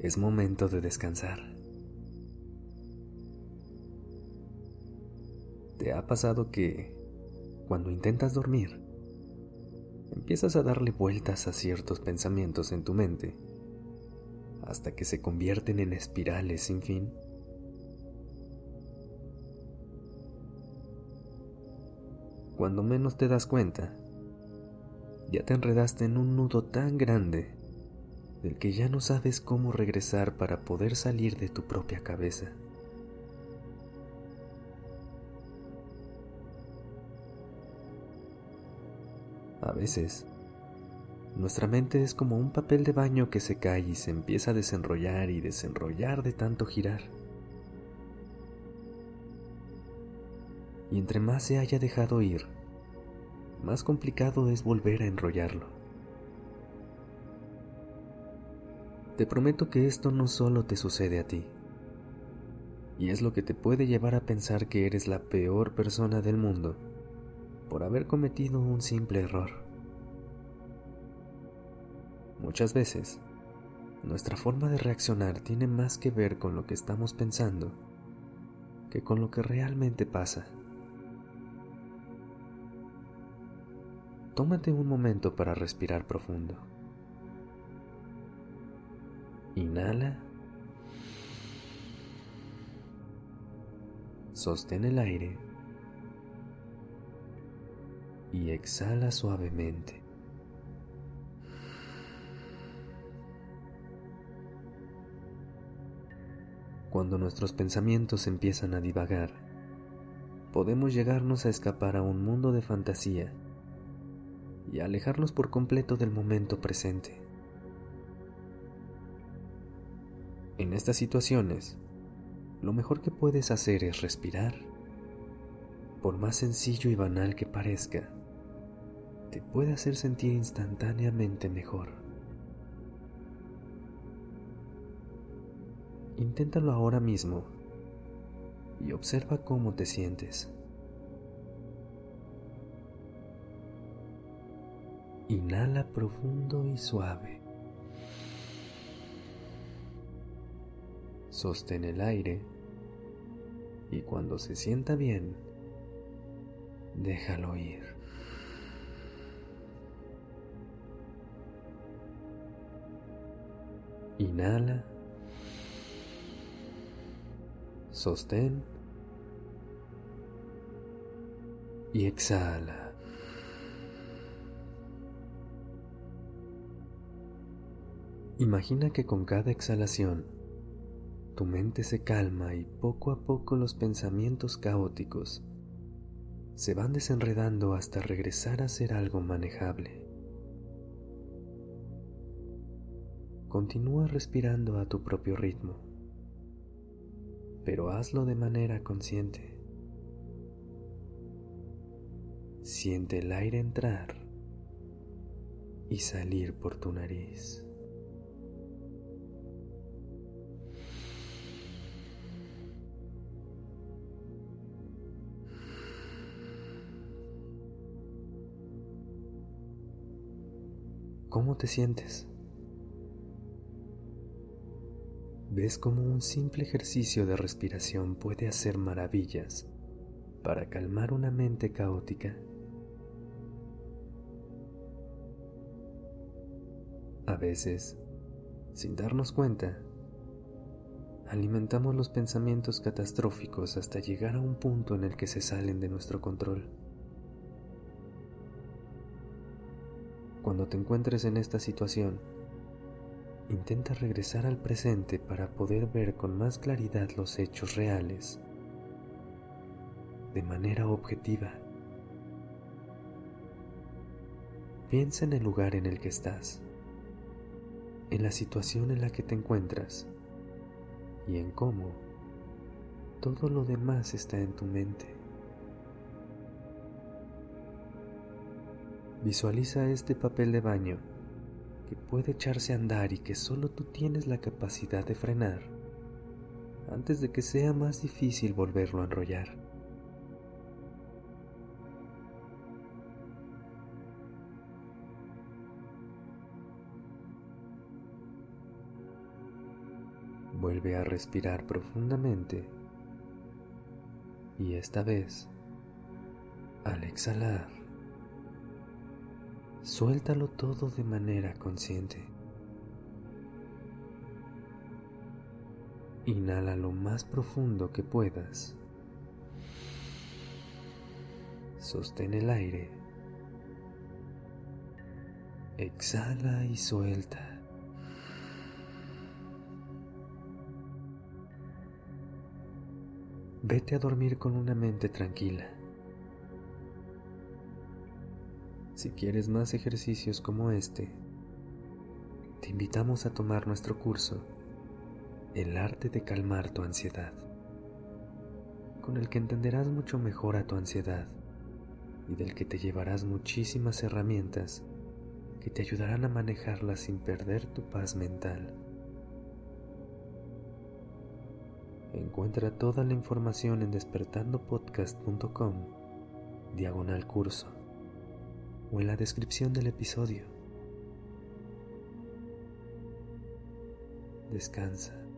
Es momento de descansar. ¿Te ha pasado que cuando intentas dormir, empiezas a darle vueltas a ciertos pensamientos en tu mente hasta que se convierten en espirales sin fin? Cuando menos te das cuenta, ya te enredaste en un nudo tan grande del que ya no sabes cómo regresar para poder salir de tu propia cabeza. A veces, nuestra mente es como un papel de baño que se cae y se empieza a desenrollar y desenrollar de tanto girar. Y entre más se haya dejado ir, más complicado es volver a enrollarlo. Te prometo que esto no solo te sucede a ti, y es lo que te puede llevar a pensar que eres la peor persona del mundo por haber cometido un simple error. Muchas veces, nuestra forma de reaccionar tiene más que ver con lo que estamos pensando que con lo que realmente pasa. tómate un momento para respirar profundo. Inhala. Sostén el aire y exhala suavemente. Cuando nuestros pensamientos empiezan a divagar, podemos llegarnos a escapar a un mundo de fantasía y alejarnos por completo del momento presente. En estas situaciones, lo mejor que puedes hacer es respirar. Por más sencillo y banal que parezca, te puede hacer sentir instantáneamente mejor. Inténtalo ahora mismo y observa cómo te sientes. Inhala profundo y suave. Sostén el aire y cuando se sienta bien, déjalo ir. Inhala. Sostén. Y exhala. Imagina que con cada exhalación tu mente se calma y poco a poco los pensamientos caóticos se van desenredando hasta regresar a ser algo manejable. Continúa respirando a tu propio ritmo, pero hazlo de manera consciente. Siente el aire entrar y salir por tu nariz. ¿Cómo te sientes? ¿Ves cómo un simple ejercicio de respiración puede hacer maravillas para calmar una mente caótica? A veces, sin darnos cuenta, alimentamos los pensamientos catastróficos hasta llegar a un punto en el que se salen de nuestro control. Cuando te encuentres en esta situación, intenta regresar al presente para poder ver con más claridad los hechos reales, de manera objetiva. Piensa en el lugar en el que estás. en la situación en la que te encuentras y en cómo todo lo demás está en tu mente. Visualiza este papel de baño que puede echarse a andar y que solo tú tienes la capacidad de frenar antes de que sea más difícil volverlo a enrollar. Vuelve a respirar profundamente y esta vez, al exhalar, suéltalo todo de manera consciente. Inhala lo más profundo que puedas. Sostén el aire. Exhala y suelta. Vete a dormir con una mente tranquila. Si quieres más ejercicios como este, te invitamos a tomar nuestro curso el arte de calmar tu ansiedad, con el que entenderás mucho mejor a tu ansiedad y del que te llevarás muchísimas herramientas que te ayudarán a manejarla sin perder tu paz mental. Encuentra toda la información en despertandopodcast.com, diagonal curso, o en la descripción del episodio. Descansa.